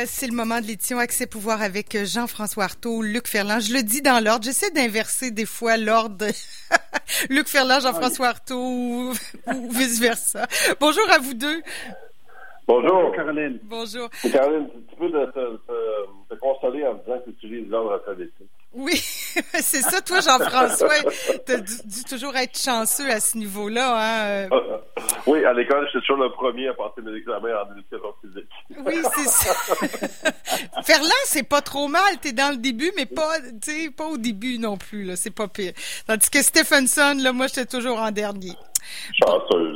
Euh, c'est le moment de l'édition Accès Pouvoir avec Jean-François Artaud, Luc Ferland. Je le dis dans l'ordre. J'essaie d'inverser des fois l'ordre. Luc Ferland, Jean-François Artaud ou, vice-versa. Bonjour à vous deux. Bonjour, Caroline. Bonjour. Caroline, tu peux te, te, te, consoler en disant que tu utilises l'ordre alphabétique. Oui, c'est ça, toi, Jean-François. tu as dû, toujours être chanceux à ce niveau-là. Hein? Euh. Oui, à l'école, j'étais toujours le premier à passer mes examens en éducation physique. Oui, c'est ça. Ferland, c'est pas trop mal. T'es dans le début, mais pas, pas au début non plus. Là, c'est pas pire. Tandis que Stephenson, là, moi, j'étais toujours en dernier.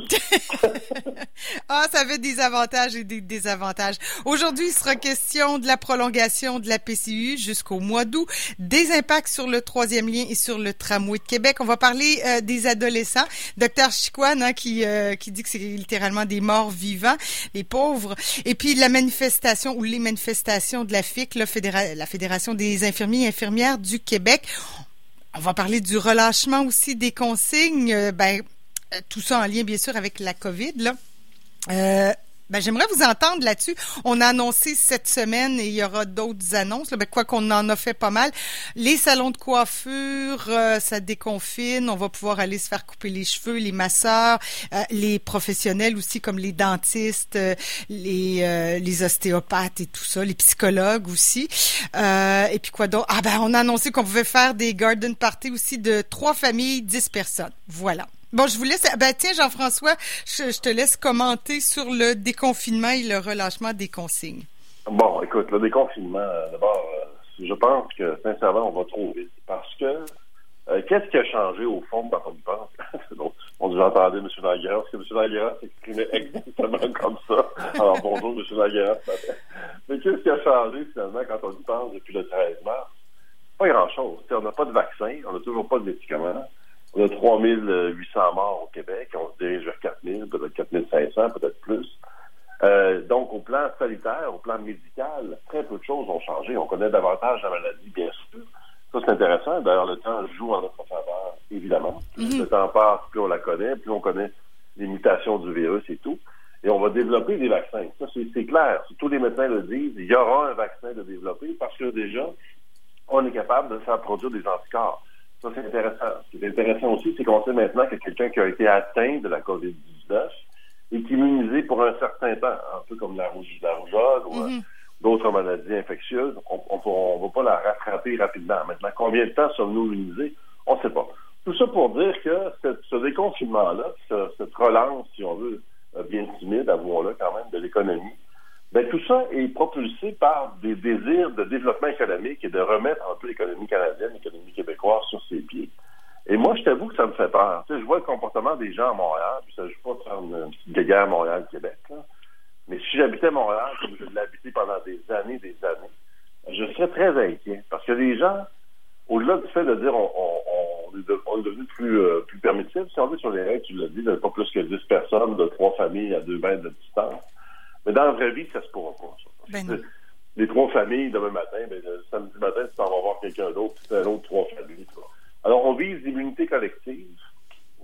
Ah, ça avait des avantages et des désavantages. Aujourd'hui, il sera question de la prolongation de la PCU jusqu'au mois d'août, des impacts sur le troisième lien et sur le tramway de Québec. On va parler euh, des adolescents. Docteur Chiquan, hein, qui, euh, qui dit que c'est littéralement des morts vivants, les pauvres. Et puis la manifestation ou les manifestations de la FIC, la Fédération des infirmiers et infirmières du Québec. On va parler du relâchement aussi des consignes. Euh, ben, tout ça en lien, bien sûr, avec la COVID. Là. Euh, ben, j'aimerais vous entendre là-dessus. On a annoncé cette semaine et il y aura d'autres annonces. Ben, quoi qu'on en a fait pas mal. Les salons de coiffure, euh, ça déconfine. On va pouvoir aller se faire couper les cheveux, les masseurs, les professionnels aussi comme les dentistes, les, les ostéopathes et tout ça, les psychologues aussi. et puis quoi d'autre? Ah ben on a annoncé qu'on pouvait faire des garden parties aussi de trois familles, dix personnes. Voilà. Bon, je vous laisse. Ben, tiens, Jean-François, je, te laisse commenter sur le déconfinement et le relâchement des consignes. Bon, écoute, le déconfinement, euh, d'abord, euh, je pense que, sincèrement, on va trop vite. Parce que, euh, qu'est-ce qui a changé au fond quand on y pense? on dit, j'entendais M. Laguerre, parce que M. Laguerre s'exprimait exactement comme ça. Alors, bonjour, M. Laguerre. Mais qu'est-ce qui a changé, finalement, quand on y pense depuis le 13 mars? Pas grand-chose. On n'a pas de vaccin, on n'a toujours pas de médicaments. On a 3800 morts au Québec. On se dirige vers 4000, peut-être 4500, peut-être plus. Euh, donc, au plan sanitaire, au plan médical, très peu de choses ont changé. On connaît davantage la maladie, bien sûr. Ça, c'est intéressant. D'ailleurs, le temps joue en notre faveur, évidemment. Mm-hmm. le temps passe, plus on la connaît, plus on connaît les mutations du virus et tout. Et on va développer des vaccins. Ça, c'est clair. Tous les médecins le disent, il y aura un vaccin de développer parce que déjà, on est capable de faire produire des anticorps. Ça, c'est intéressant. Ce qui est intéressant aussi, c'est qu'on sait maintenant que quelqu'un qui a été atteint de la COVID-19 est immunisé pour un certain temps, un peu comme la, rouge, la rougeole ou euh, mm-hmm. d'autres maladies infectieuses. On ne va pas la rattraper rapidement. Maintenant, combien de temps sommes-nous immunisés? On ne sait pas. Tout ça pour dire que ce déconfinement-là, cette relance, si on veut, euh, bien timide, avouons-le quand même, de l'économie, ben, tout ça est propulsé par des désirs de développement économique et de remettre un peu l'économie canadienne, l'économie québécoise sur ses pieds. Et moi, je t'avoue que ça me fait peur. Tu sais, je vois le comportement des gens à Montréal, puis ça ne joue pas de faire une, petite guéguerre Montréal-Québec. Mais si j'habitais Montréal, comme je l'ai habité pendant des années, des années, je serais très inquiet. Parce que les gens, au-delà du fait de dire on, est, devenu plus, euh, plus permissif, si on veut sur les règles, tu l'as dit, de pas plus que 10 personnes, de trois familles à deux mètres de distance, mais dans la vraie vie, ça se pourra pas. Ben les trois familles, demain matin, ben, le samedi matin, tu t'en vas voir quelqu'un d'autre, c'est un autre trois familles. Alors, on vise l'immunité collective.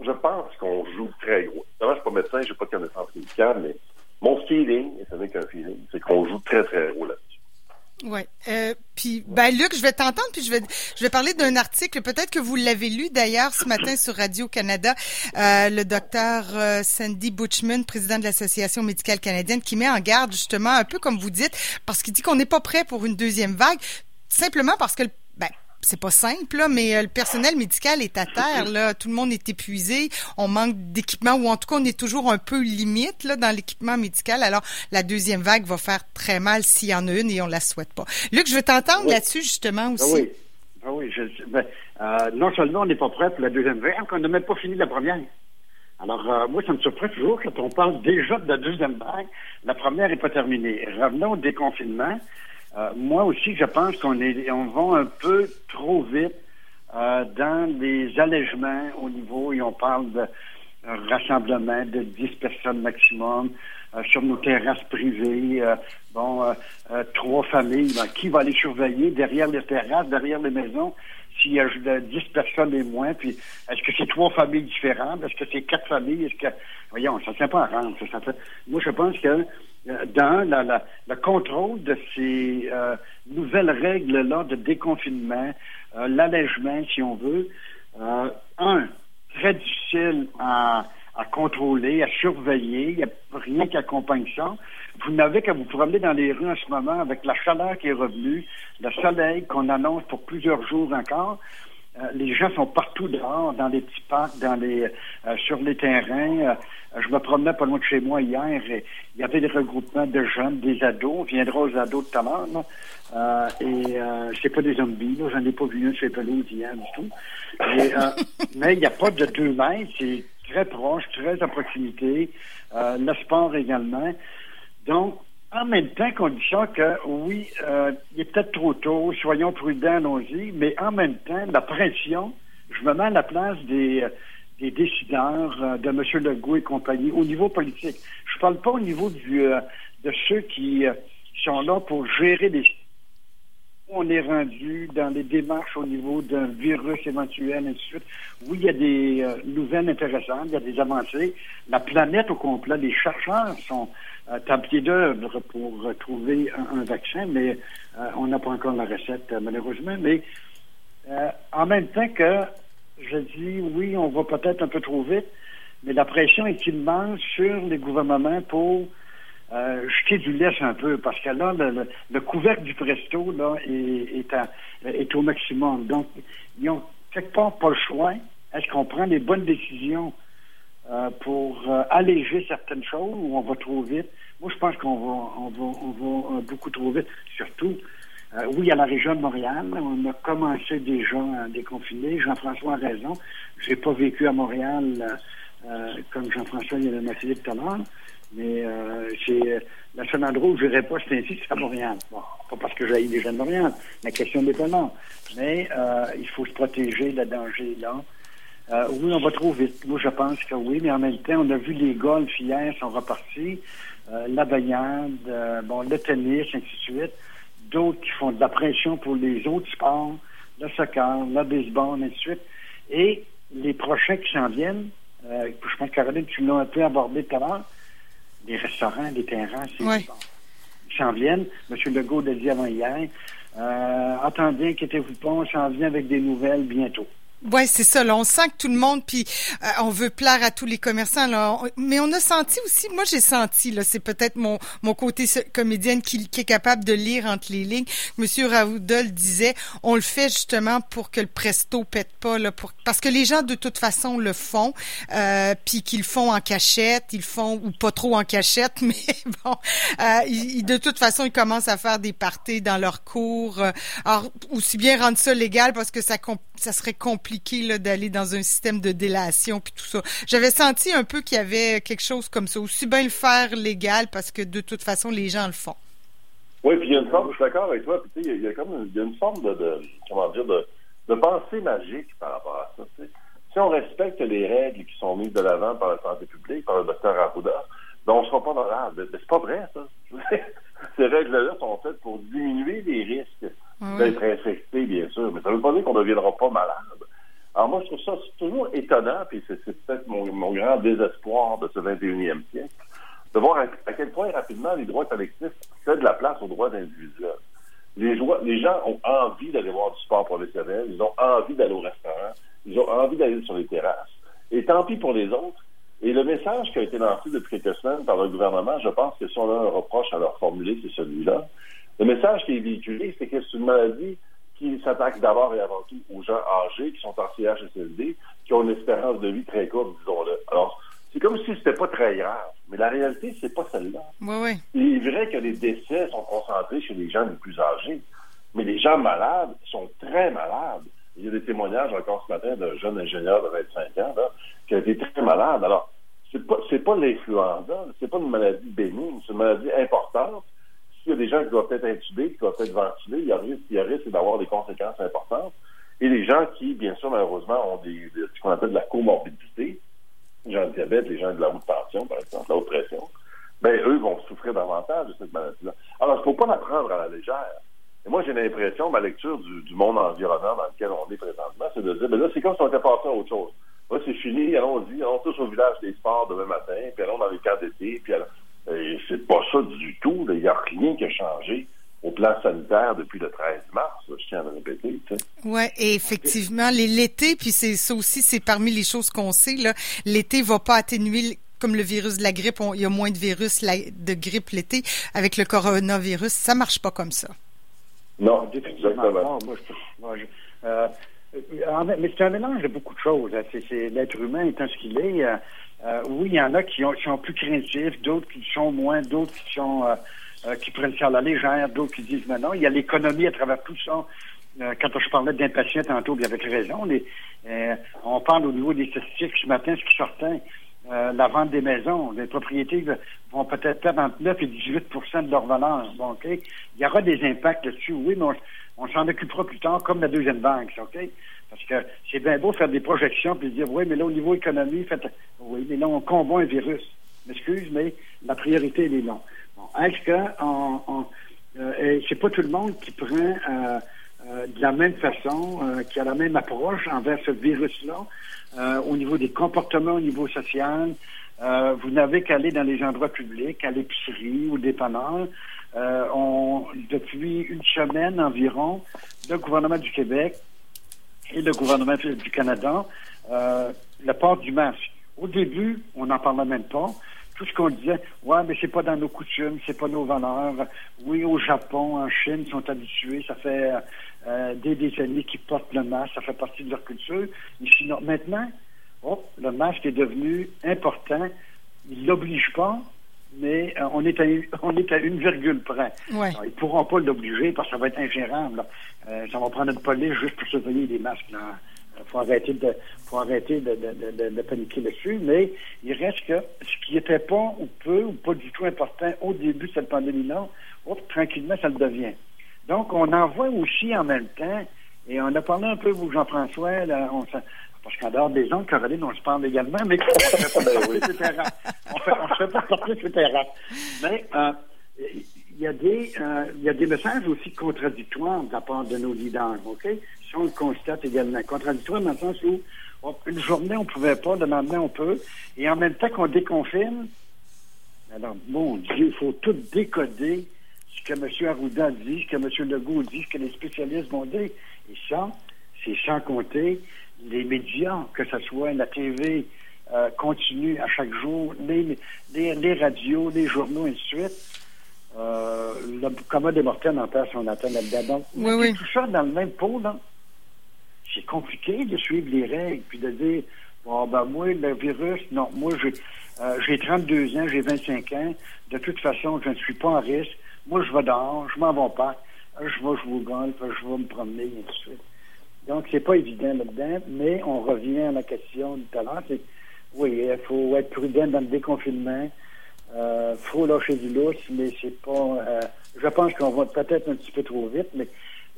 Je pense qu'on joue très gros. D'abord, je suis pas médecin, je n'ai pas de connaissance médicale, mais mon feeling, et ce n'est qu'un feeling, c'est qu'on joue très, très gros là-dessus. Oui. Euh, puis, ben, Luc, je vais t'entendre, puis je vais, je vais parler d'un article, peut-être que vous l'avez lu d'ailleurs ce matin sur Radio-Canada, euh, le docteur euh, Sandy Butchman, président de l'Association médicale canadienne, qui met en garde justement, un peu comme vous dites, parce qu'il dit qu'on n'est pas prêt pour une deuxième vague, simplement parce que ben, c'est pas simple, là, mais euh, le personnel médical est à terre. Là. Tout le monde est épuisé. On manque d'équipement, ou en tout cas, on est toujours un peu limite là, dans l'équipement médical. Alors, la deuxième vague va faire très mal s'il y en a une et on la souhaite pas. Luc, je veux t'entendre là-dessus, justement, ah aussi. oui. Ah oui, ben, euh, non seulement on n'est pas prêt pour la deuxième vague, on n'a même pas fini la première. Alors, euh, moi, ça me surprend toujours quand on parle déjà de la deuxième vague. La première n'est pas terminée. Revenons au déconfinement. Euh, moi aussi, je pense qu'on est, on va un peu trop vite euh, dans les allègements au niveau, et on parle de rassemblement de 10 personnes maximum euh, sur nos terrasses privées. bon, trois familles. Ben, qui va les surveiller derrière les terrasses, derrière les maisons? S'il y a 10 personnes et moins, puis est-ce que c'est trois familles différentes? Est-ce que c'est quatre familles? Est-ce que. Voyons, ça ne tient pas à rendre. Ça, Moi, je pense que euh, dans la, le contrôle de ces euh, nouvelles règles-là de déconfinement, euh, l'allègement, si on veut. un, très difficile à, à, contrôler, à surveiller. Il n'y a rien qui accompagne ça. Vous n'avez qu'à vous promener dans les rues en ce moment avec la chaleur qui est revenue, le soleil qu'on annonce pour plusieurs jours encore. Euh, les gens sont partout dehors, dans les petits parcs, dans les, euh, sur les terrains. Euh, je me promenais pas loin de chez moi hier et il y avait des regroupements de jeunes, des ados. On viendra aux ados tout à l'heure. et c'est pas des zombies, là. J'en ai pas vu un sur les pelouses hier du tout. mais il n'y a pas de deux mètres. C'est très proche, très à proximité. le sport également. Donc, en même temps qu'on dit ça que oui, euh, il est peut-être trop tôt, soyons prudents, allons-y, mais en même temps, la pression, je me mets à la place des, des décideurs, euh, de M. Legault et compagnie, au niveau politique. Je parle pas au niveau du, euh, de ceux qui sont là pour gérer des on est rendu dans les démarches au niveau d'un virus éventuel, ainsi de suite. Oui, il y a des nouvelles intéressantes, il y a des avancées. La planète au complet, les chercheurs sont à pied d'œuvre pour trouver un, vaccin, mais euh, on n'a pas encore la recette, euh, malheureusement. Mais euh, en même temps que je dis, oui, on va peut-être un peu trop vite, mais la pression est immense sur les gouvernements pour jeter du lait un peu, parce que là, le, couvercle du presto là, est, est, au maximum. Donc, ils ont quelque part pas le choix. Est-ce qu'on prend les bonnes décisions euh, pour euh, alléger certaines choses ou on va trop vite? Moi, je pense qu'on va, on va, on va euh, beaucoup trop vite. Surtout, oui, à la région de Montréal, on a commencé déjà à déconfiner. Jean-François a raison. J'ai pas vécu à Montréal comme Jean-François il a mentionné tout. Mais c'est la seule endroit où je n'irai pas, c'est ainsi, c'est à Montréal. Bon, pas parce que j'ai les gens de Montréal. La question n'est pas non. Mais il faut se protéger, le danger là. Euh, oui, on va trop vite. Moi, je pense que oui, mais en même temps, on a vu les golfs hier sont repartis, euh, la baignade, euh, bon, le tennis, ainsi de suite. D'autres qui font de la pression pour les autres sports, le soccer, le baseball, ainsi de suite. Et les prochains qui s'en viennent, je pense que Caroline, tu l'as un peu abordé tout à l'heure, les restaurants, les terrains, c'est oui. Ils s'en viennent. M. Legault l'a dit avant hier. attendez, inquiétez-vous pas, on s'en vient avec des nouvelles bientôt. Ouais, c'est ça. Là, on sent que tout le monde, puis euh, on veut plaire à tous les commerçants. Là, mais on a senti aussi, moi j'ai senti, là, c'est peut-être mon mon côté comédienne qui, qui, est capable de lire entre les lignes. Monsieur Raoudol disait, on le fait justement pour que le presto pète pas, là, pour parce que les gens de toute façon le font, euh, puis qu'ils font en cachette, ils font ou pas trop en cachette, mais bon, euh, ils, de toute façon ils commencent à faire des parties dans leur cours. Euh, alors aussi bien rendre ça légal parce que ça ça serait compliqué d'aller dans un système de délation puis tout ça. J'avais senti un peu qu'il y avait quelque chose comme ça. Aussi bien le faire légal parce que de toute façon, les gens le font. Oui, puis il y a une forme, je suis d'accord avec toi, puis il y a comme une, il y a une forme de, comment dire, de, de, pensée magique par rapport à ça. Si on respecte les règles qui sont mises de l'avant par la santé publique, par le docteur Arruda, ben on ne sera pas malade. Mais c'est pas vrai, ça. Ces règles-là sont faites pour diminuer les risques d'être infecté, bien sûr. Mais ça ne veut pas dire qu'on ne deviendra pas malade. Alors moi, je trouve ça toujours étonnant, puis c'est peut-être mon, grand désespoir de ce 21e siècle, de voir à, quel point rapidement les droits collectifs cèdent de la place aux droits individuels. Les, les gens ont envie d'aller voir du sport professionnel, ils ont envie d'aller au restaurant, ils ont envie d'aller sur les terrasses. Et tant pis pour les autres. Et le message qui a été lancé depuis quelques semaines par le gouvernement, je pense que si on a un reproche à leur formuler, c'est celui-là. Le message qui est véhiculé, c'est que c'est une maladie qui s'attaque d'abord et avant tout aux gens âgés qui sont en CHSLD, qui ont une espérance de vie très courte, disons-le. Alors, c'est comme si c'était pas très grave. Mais la réalité, c'est pas celle-là. Oui, oui. Il est vrai que les décès sont concentrés chez les gens les plus âgés, mais les gens malades sont très malades. Il y a des témoignages encore ce matin d'un jeune ingénieur de 25 ans là, qui a été très malade. Alors, c'est pas c'est pas l'influenza, c'est pas une maladie bénigne, c'est une maladie importante s'il y a des gens qui doivent être intubés, qui doivent être ventilés, il y a risque, il risque d'avoir des conséquences importantes. Et les gens qui, bien sûr, malheureusement, ont des, ce qu'on appelle de la comorbidité, les gens de diabète, les gens de la haute tension, par exemple, la haute pression, ben eux vont souffrir davantage de cette maladie-là. Alors, il ne faut pas la prendre à la légère. Et moi, j'ai l'impression, ma lecture du, monde environnant dans lequel on est présentement, c'est de dire, ben là, c'est comme si on était passé à autre chose. Là, c'est fini, allons-y, allons tous au village des sports demain matin, puis allons dans les camps d'été, puis allons... Et c'est pas ça du tout. Il n'y a rien qui a changé au plan sanitaire depuis le 13 mars, je tiens à le répéter. Tu sais. Oui, et effectivement, l'été, puis c'est ça aussi, c'est parmi les choses qu'on sait, là, l'été va pas atténuer comme le virus de la grippe, il y a moins de virus de grippe l'été. Avec le coronavirus, ça marche pas comme ça. Non, exactement. Euh, mais c'est un mélange de beaucoup de choses. Hein. C'est, l'être humain étant ce qu'il est. Euh, euh, oui, il y en a qui, ont, sont plus craintifs, d'autres qui sont moins, d'autres qui sont qui prennent ça à la légère, d'autres qui disent mais non. Il y a l'économie à travers tout ça. quand je parlais d'impatience tantôt, bien avec raison, les, on parle au niveau des statistiques ce matin, ce qui sortait. la vente des maisons, les propriétés vont peut-être perdre entre 9 et 18% de leur valeur. Bon, Il y aura des impacts là-dessus, oui, mais on s'en occupera plus tard, comme la deuxième banque, OK? Parce que c'est bien beau faire des projections puis dire, oui, mais là, au niveau économie, faites, oui, mais là, on combat un virus. M'excuse, mais la priorité, elle est là. Bon, est-ce que on, euh, c'est pas tout le monde qui prend euh, euh, de la même façon, qui a la même approche envers ce virus-là, au niveau des comportements, au niveau social? vous n'avez qu'à aller dans les endroits publics, à l'épicerie ou dépanneurs. Euh, on, depuis une semaine environ, le gouvernement du Québec et le gouvernement du Canada, euh, le port du masque. Au début, on n'en parlait même pas. Tout ce qu'on disait, ouais, mais c'est pas dans nos coutumes, c'est pas nos valeurs. Oui, au Japon, en Chine, ils sont habitués. Ça fait euh, des décennies qu'ils portent le masque, ça fait partie de leur culture. Ici. Maintenant, oh, le masque est devenu important. Il l'oblige pas, mais euh, on est à on est à une virgule près. Ouais. ils pourront pas l'obliger parce que ça va être ingérable. Euh, ça va prendre une police juste pour surveiller les masques. Là. Euh, faut arrêter de faut arrêter de, de, de, de, paniquer dessus, mais il reste que ce qui était pas ou peu ou pas du tout important au début de cette pandémie-là, tranquillement, ça le devient. Donc, on en voit aussi en même temps, et on a parlé un peu, vous, Jean-François, là, on, parce qu'en dehors des ondes, Caroline, on se parle également, mais on se fait pas on on se fait pas sortir sur terrain. Mais euh, il y a des euh, il y a des messages aussi contradictoires de la part de nos leaders, OK? Si on le constate également. Contradictoires dans le sens où une journée, on pouvait pas, le lendemain, on peut. Et en même temps qu'on déconfine, alors, mon Dieu, il faut tout décoder ce que M. Arruda dit, ce que M. Legault dit, ce que les spécialistes vont dire. Et ça, c'est sans compter les médias, que ce soit la TV euh, continue à chaque jour, les, les, radios, les journaux, et ainsi de suite. Euh, le commun des mortels en perd son atteint là-dedans. Donc, tout ça dans le même pot. C'est compliqué de suivre les règles, puis de dire, bon, ben, moi, le virus, non, moi, j'ai, euh, j'ai 32 ans, j'ai 25 ans, de toute façon, je ne suis pas en risque. Moi, je vais dehors, je m'en vais pas, je vais jouer au golf, je vais me promener, et ainsi de suite. Donc, c'est pas évident là-dedans, mais on revient à la question du talent. C'est, oui, il faut être prudent dans le déconfinement. Il euh, faut lâcher du lousse, mais c'est pas. Euh, je pense qu'on va peut-être un petit peu trop vite, mais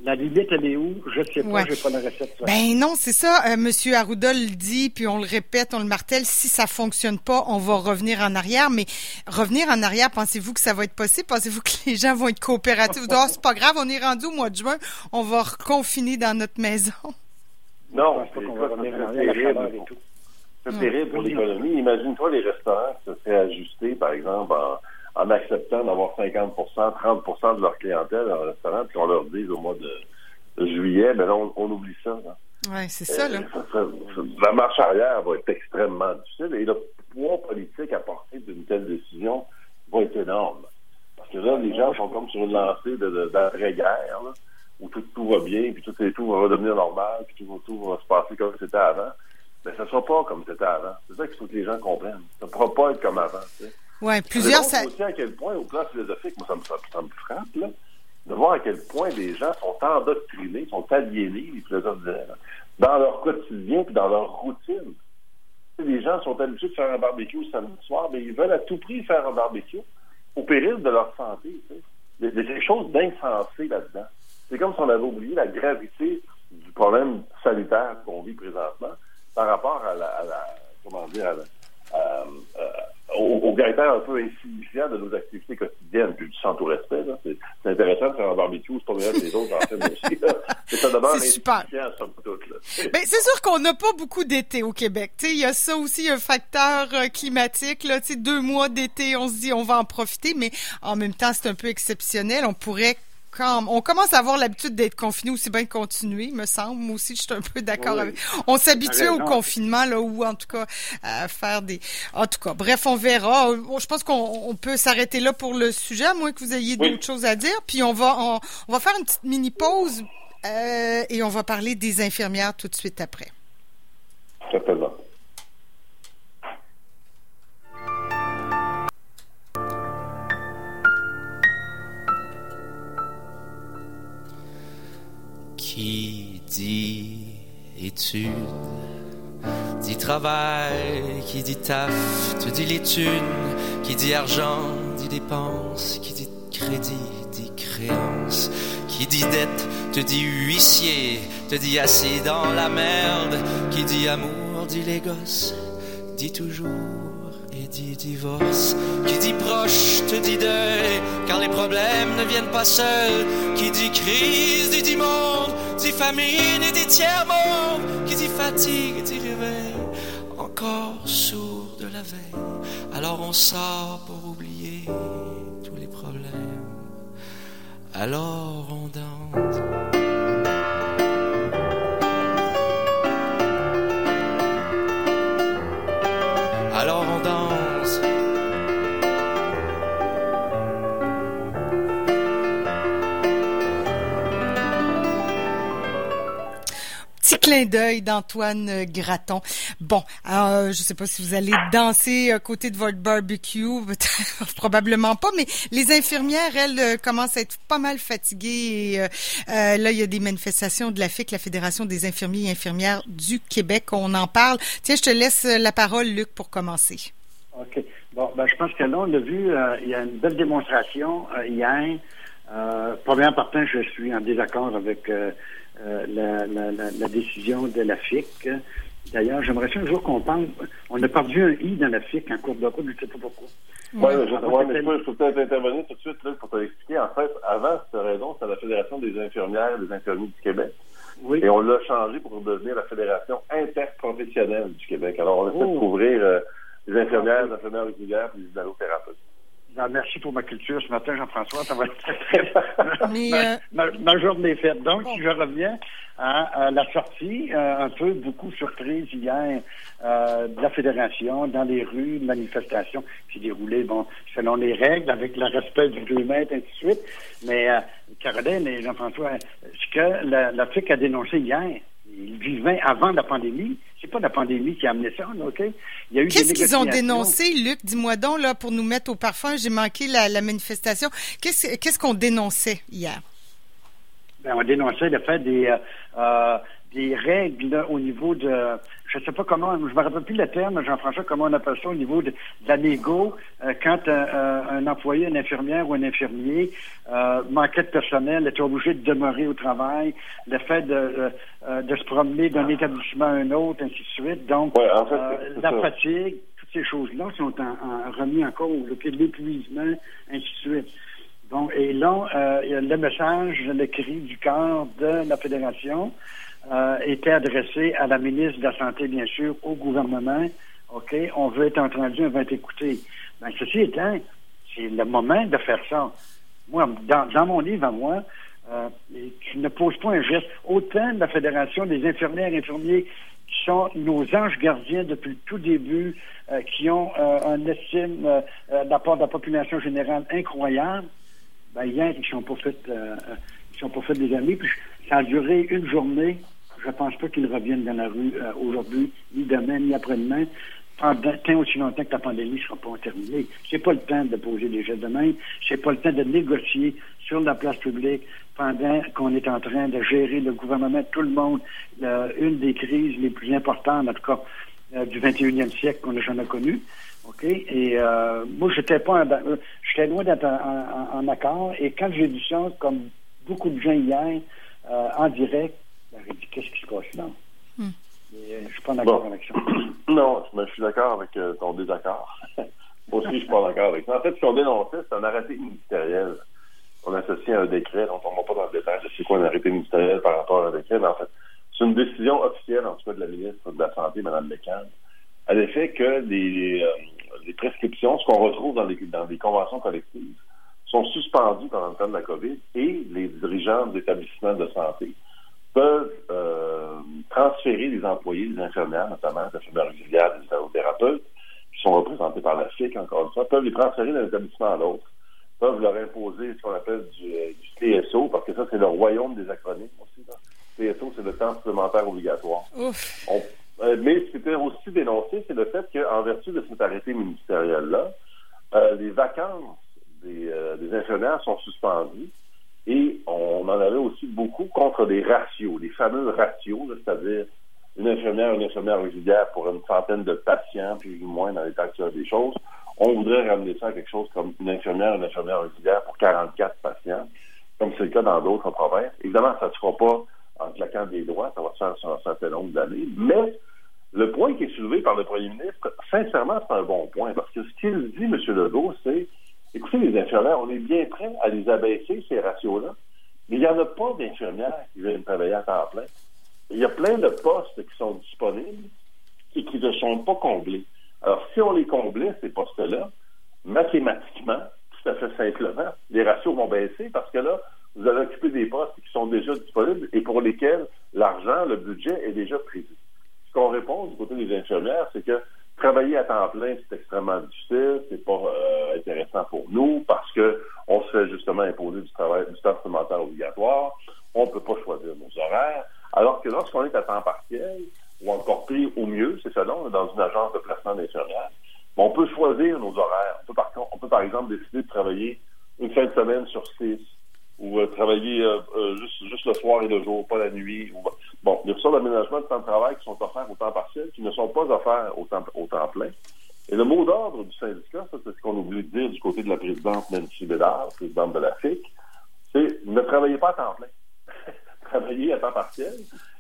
la limite, elle est où? Je ne sais pas, je n'ai pas la recette. Ben non, c'est ça. Euh, Monsieur Arruda le dit, puis on le répète, on le martèle. Si ça fonctionne pas, on va revenir en arrière. Mais revenir en arrière, pensez-vous que ça va être possible? Pensez-vous que les gens vont être coopératifs? oh, c'est pas grave, on est rendu au mois de juin, on va reconfiner dans notre maison. Non, c'est pas terrible. C'est terrible pour l'économie. Imagine-toi les restaurants qui se seraient ajustés, par exemple, en en acceptant d'avoir 50% 30% de leur clientèle en restaurant, puis qu'on leur dise au mois de, juillet, ben là, on, oublie ça. Oui, c'est ça, là. Euh, la marche arrière va être extrêmement difficile et le poids politique à porter d'une telle décision va être énorme. Parce que là, les gens sont comme sur une lancée d'après-guerre, où tout, tout, va bien, puis tout, tout va redevenir normal, puis tout, tout va se passer comme c'était avant. Mais ça ne sera pas comme c'était avant. C'est ça qu'il faut que les gens comprennent. Ça ne pourra pas être comme avant. Tu sais. Oui, plusieurs. Ça aussi à quel point, au plan philosophique, moi, ça me, ça, me frappe, là, de voir à quel point les gens sont endoctrinés, sont aliénés, les philosophes dans leur quotidien puis dans leur routine. Les gens sont habitués de faire un barbecue le samedi soir, mais ils veulent à tout prix faire un barbecue au péril de leur santé. Il y a quelque chose d'insensé là-dedans. C'est comme si on avait oublié la gravité du problème sanitaire qu'on vit présentement par rapport à la, à la comment dire, à la, euh, au, au, caractère un peu insignifiant de nos activités quotidiennes, puis du sans tout respect. C'est intéressant de faire un barbecue, c'est pas meilleur que les autres en fait aussi. Là. ça demande insignifiant, somme toute. Ben, c'est sûr qu'on n'a pas beaucoup d'été au Québec. Il y a ça aussi, un facteur euh, climatique. Là, deux mois d'été, on se dit on va en profiter, mais en même temps, c'est un peu exceptionnel. On pourrait on commence à avoir l'habitude d'être confiné aussi bien de continuer, me semble. Moi aussi, je suis un peu d'accord avec. On s'habitue au confinement là, ou en tout cas à faire des. En tout cas, bref, on verra. Je pense qu'on peut s'arrêter là pour le sujet, à moins que vous ayez d'autres choses à dire. Puis on va on, va faire une petite mini pause euh, et on va parler des infirmières tout de suite après. Qui dit taf, te dit les qui dit argent, dit dépenses, qui dit crédit, dit créance, qui dit dette, te dit huissier, te dit assis dans la merde, qui dit amour, dit les gosses, dit toujours et dit divorce. Qui dit proche te dit deuil, car les problèmes ne viennent pas seuls. Qui dit crise dit, dit monde, dit famine et dit tiers-monde. Qui dit fatigue dit Alors on sort pour oublier tous les problèmes. Alors on danse. Clin d'œil d'Antoine Graton. Bon, alors, je ne sais pas si vous allez danser à côté de votre barbecue, probablement pas, mais les infirmières, elles, euh, commencent à être pas mal fatiguées. Et, euh, euh, là, il y a des manifestations de la FIC, la Fédération des infirmiers et infirmières du Québec. On en parle. Tiens, je te laisse la parole, Luc, pour commencer. OK. Bon, ben, je pense que là, on l'a vu, il y a une belle démonstration hier. Euh, premièrement, partant, je suis en désaccord avec euh, la, la, la, décision de la FIC. D'ailleurs, j'aimerais un jour qu'on parle. On a perdu un I dans la FIC en cours de route, je ne sais pas pourquoi. Oui, ouais, mais je peux peut-être intervenir tout de suite là, pour t'expliquer. En fait, avant, cette raison, c'était la Fédération des infirmières et des infirmiers du Québec. Oui. Et on l'a changé pour devenir la Fédération interprofessionnelle du Québec. Alors, on a fait oh. couvrir euh, les infirmières, les infirmières régulières et les allothérapeutes. Ben, merci pour ma culture ce matin, Jean-François. Ça va être très, très... Euh, ma, ma, journée faite. Donc, si je reviens à, la sortie, euh, un peu beaucoup surprise hier euh, de la Fédération dans les rues, manifestations qui déroulaient, bon, selon les règles, avec le respect du 2 mètres, ainsi de suite. Mais Caroline et Jean-François, ce que la, la FIC a dénoncé hier, ils vivaient avant la pandémie. C'est pas la pandémie qui a amené ça, OK? Il y a eu Qu'est-ce qu'ils ont dénoncé, Luc? Dis-moi donc, là, pour nous mettre au parfum. J'ai manqué la, manifestation. Qu'est-ce qu'on dénonçait hier? Ben, on dénonçait le fait des, euh, euh, des règles au niveau de je ne sais pas comment, je me rappelle plus le terme, Jean-François, comment on appelle ça au niveau de, la négo, euh, quand euh, euh, un employé, une infirmière ou un infirmier manquait de personnel, était obligé de demeurer au travail, le fait de, de se promener d'un établissement à un autre, ainsi de suite. Donc, la fatigue, toutes ces choses-là sont en, remis en cause, l'épuisement, ainsi de suite. Et là, le message, le cri du cœur de la Fédération, euh, était adressé à la ministre de la Santé, bien sûr, au gouvernement. OK, on veut être entendu, on veut être écouté. Ben, ceci étant, c'est le moment de faire ça. Moi, dans, mon livre à moi, euh, tu ne poses pas un geste. Autant de la Fédération des infirmières et infirmiers qui sont nos anges gardiens depuis le tout début, euh, qui ont euh, un estime euh, part de la population générale incroyable, ben, hier, ils sont pas fait, ils sont pas fait des amis. Puis ça a duré une journée je pense pas qu'ils reviennent dans la rue euh, aujourd'hui, ni demain, ni après-demain, pendant tant aussi longtemps que la pandémie ne sera pas terminée. C'est pas le temps de poser des gestes de main, c'est pas le temps de négocier sur la place publique pendant qu'on est en train de gérer le gouvernement, tout le monde, une des crises les plus importantes, en tout cas, euh, du 21e siècle qu'on a jamais connue. OK? Et euh, moi, j'étais pas j'étais loin d'être en, accord. Et quand j'ai vu ça, comme beaucoup de gens hier, en direct, qu'est-ce qui se passe là? Hmm. Euh, je suis pas d'accord avec ça. Non, mais je suis d'accord avec euh, ton désaccord. Moi aussi, je suis pas d'accord avec ça. En fait, ce qu'on dénonçait, c'est un arrêté ministériel. On associe à un décret, donc on ne va pas dans le détail de c'est quoi un arrêté ministériel par rapport à un décret, mais en fait, C'est une décision officielle, en tout cas, de la ministre de la Santé, Mme Lecan, à l'effet que les, les prescriptions, ce qu'on retrouve dans les, dans les conventions collectives, sont suspendues pendant le temps de la COVID et les dirigeants d'établissements de santé peuvent euh, transférer les employés, les infirmières, notamment les infirmières auxiliaires, les thérapeutes, qui sont représentés par la FIC, encore une fois, peuvent les transférer d'un établissement à l'autre, peuvent leur imposer ce qu'on appelle du, euh, du, TSO, parce que ça, c'est le royaume des acronymes c'est le temps supplémentaire obligatoire. On, euh, mais ce qui était aussi dénoncé, c'est le fait qu'en vertu de cet arrêté ministériel-là, euh, les vacances des, euh, des, infirmières sont suspendues et on en avait aussi beaucoup contre des ratios, les fameux ratios, c'est-à-dire une infirmière, une infirmière régulière pour une centaine de patients, plus ou moins dans l'état actuel des choses. On voudrait ramener ça à quelque chose comme une infirmière, une infirmière régulière pour 44 patients, comme c'est le cas dans d'autres provinces. Évidemment, ça ne se fera pas en claquant des doigts, ça va se faire un certain nombre d'années, mais le point qui est soulevé par le premier ministre, sincèrement, c'est un bon point, parce que ce qu'il dit, M. Legault, c'est écoutez, les infirmières, on est bien prêts à les abaisser, ces ratios-là, mais il n'y en a pas d'infirmières qui viennent travailler à temps plein. Il y a plein de postes qui sont disponibles et qui ne sont pas comblés. Alors, si on les comblait, ces postes-là, mathématiquement, tout à fait simplement, les ratios vont baisser parce que là, vous allez occuper des postes qui sont déjà disponibles et pour lesquels l'argent, le budget est déjà prévu. Ce qu'on répond du côté des infirmières, c'est que travailler à temps plein, c'est extrêmement difficile, c'est pas euh, intéressant pour nous parce que on se fait justement imposer du travail, du temps supplémentaire obligatoire, on peut pas choisir nos horaires, alors que lorsqu'on est à temps partiel, ou encore pire ou mieux, c'est selon, dans une agence de placement d'infirmières, on peut choisir nos horaires. On peut, par, on peut par exemple décider de travailler une fin de semaine sur six, travailler euh, euh, juste, juste le soir et le jour, pas la nuit. Ou, bon, il y a ça d'aménagement de temps de travail qui sont offerts au temps partiel, qui ne sont pas offerts au temps, au temps plein. Et le mot d'ordre du syndicat, ça c'est ce qu'on oublie de dire du côté de la présidente Nancy Bédard, présidente de la FIC, c'est ne travaillez pas à temps plein. Travaillez à temps partiel.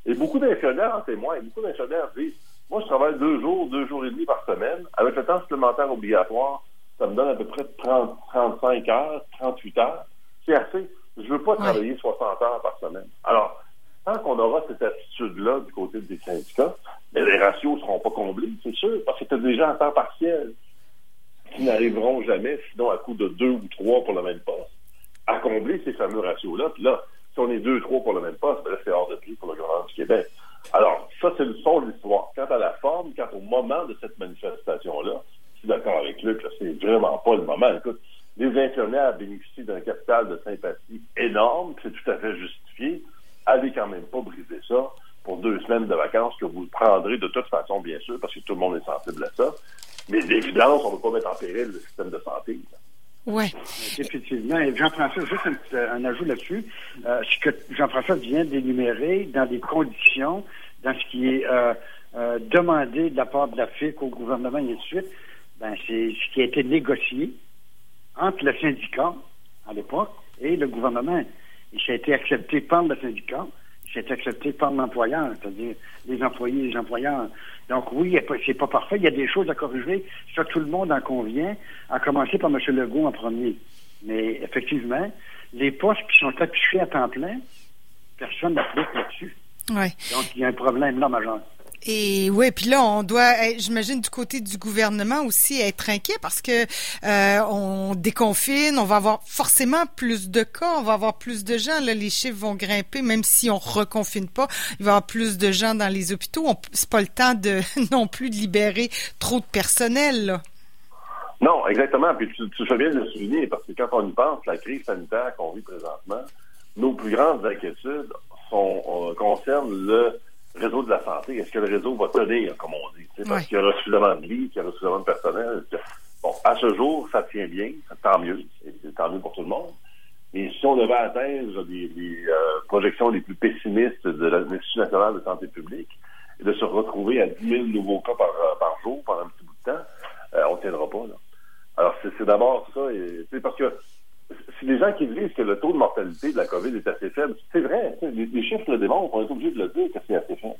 Et beaucoup d'infirmières en témoignent. Beaucoup d'infirmières disent, moi je travaille deux jours, deux jours et demi par semaine. Avec le temps supplémentaire obligatoire, ça me donne à peu près 30, 35 heures, 38 heures. C'est assez. Je veux pas travailler 60 heures par semaine. Alors, tant qu'on aura cette attitude-là du côté des syndicats, mais les ratios ne seront pas comblés, c'est sûr, parce que tu as des gens à temps partiel qui n'arriveront jamais, sinon à coup de deux ou trois pour le même poste, à combler ces fameux ratios-là. Puis là, si on est deux, trois pour le même poste, ben là, c'est hors de prix pour le gouvernement du Québec. Alors, ça, c'est le son de l'histoire. Quant à la forme, quant au moment de cette manifestation-là, je suis d'accord avec Luc, c'est vraiment pas le moment. Écoute, infirmières bénéficient d'un capital de sympathie énorme, c'est tout à fait justifié. Allez quand même pas briser ça pour deux semaines de vacances que vous prendrez de toute façon, bien sûr, parce que tout le monde est sensible à ça. Mais d'évidence, on ne va pas mettre en péril le système de santé. Oui. Effectivement. Et Jean-François, juste un, ajout là-dessus. Euh, ce que Jean-François vient d'énumérer dans des conditions, dans ce qui est euh, euh, demandé de la part de la FIC au gouvernement et ainsi de suite, ben, c'est ce qui a été négocié entre le syndicat, à l'époque, et le gouvernement. Et ça a été accepté par le syndicat, ça a été accepté par l'employeur, c'est-à-dire les employés et les employeurs. Donc oui, c'est pas parfait, il y a des choses à corriger, ça tout le monde en convient, à commencer par M. Legault en premier. Mais effectivement, les postes qui sont affichés à temps plein, personne n'applique là-dessus. Ouais. Donc il y a un problème là majeur. Et oui, puis là, on doit, j'imagine, du côté du gouvernement aussi être inquiet parce que euh, on déconfine, on va avoir forcément plus de cas, on va avoir plus de gens. Là, les chiffres vont grimper, même si on reconfine pas, il va y avoir plus de gens dans les hôpitaux. C'est pas le temps de non plus de libérer trop de personnel. Là. Non, exactement. Puis tu, tu fais bien de le souligner parce que quand on y pense, la crise sanitaire qu'on vit présentement, nos plus grandes inquiétudes sont, euh, concernent le réseau de la santé, est-ce que le réseau va tenir, comme on dit? Parce qu'il y aura suffisamment de lits, qu'il y aura suffisamment de personnel. Bon, à ce jour, ça tient bien, tant mieux, c'est tant mieux pour tout le monde. Mais si on devait atteindre les, euh, projections les plus pessimistes de l'Institut national de santé publique et de se retrouver à 10 000 nouveaux cas par, euh, par jour pendant un petit bout de temps, euh, on ne tiendra pas. Là. Alors, c'est d'abord ça. Et, parce que les gens qui disent que le taux de mortalité de la COVID est assez faible, c'est vrai, les, chiffres le démontrent, on est obligé de le dire que c'est assez faible.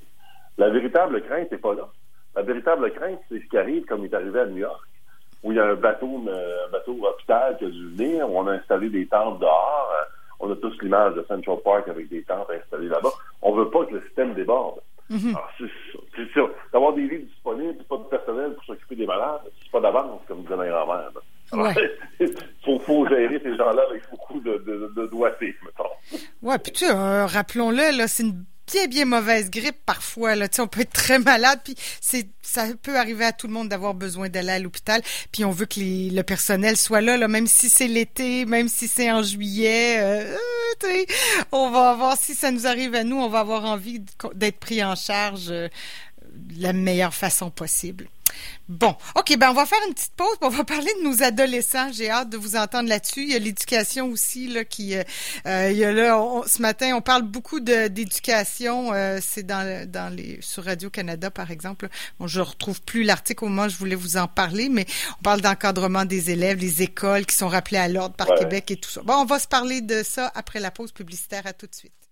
La véritable crainte n'est pas là. La véritable crainte, c'est ce qui arrive comme il est arrivé à New York, où il y a un bateau, un bateau hôpital qui a dû venir, où on a installé des tentes dehors. On a tous l'image de Central Park avec des tentes installées là-bas. on veut pas que le système déborde. Mm-hmm. c'est sûr. D'avoir des lits disponibles, pas de personnel pour s'occuper des malades, c'est pas d'avance, comme disait ma grand-mère. Il faut, faut, gérer ces gens-là avec beaucoup de, de, de doigté, mettons. Ouais, puis tu sais, euh, rappelons-le, là, c'est une bien bien mauvaise grippe parfois là. Tu sais on peut être très malade puis c'est ça peut arriver à tout le monde d'avoir besoin d'aller à l'hôpital puis on veut que les, le personnel soit là là même si c'est l'été même si c'est en juillet euh, on va voir si ça nous arrive à nous on va avoir envie d'être pris en charge euh, de la meilleure façon possible Bon, OK, ben on va faire une petite pause, on va parler de nos adolescents. J'ai hâte de vous entendre là-dessus. Il y a l'éducation aussi là qui euh, euh il y a là ce matin on parle beaucoup d'éducation, euh, c'est dans dans les sur Radio Canada par exemple. Bon, je retrouve plus l'article au moment où je voulais vous en parler, mais on parle d'encadrement des élèves, les écoles qui sont rappelées à l'ordre par Québec et tout ça. Bon, on va se parler de ça après la pause publicitaire à tout de suite.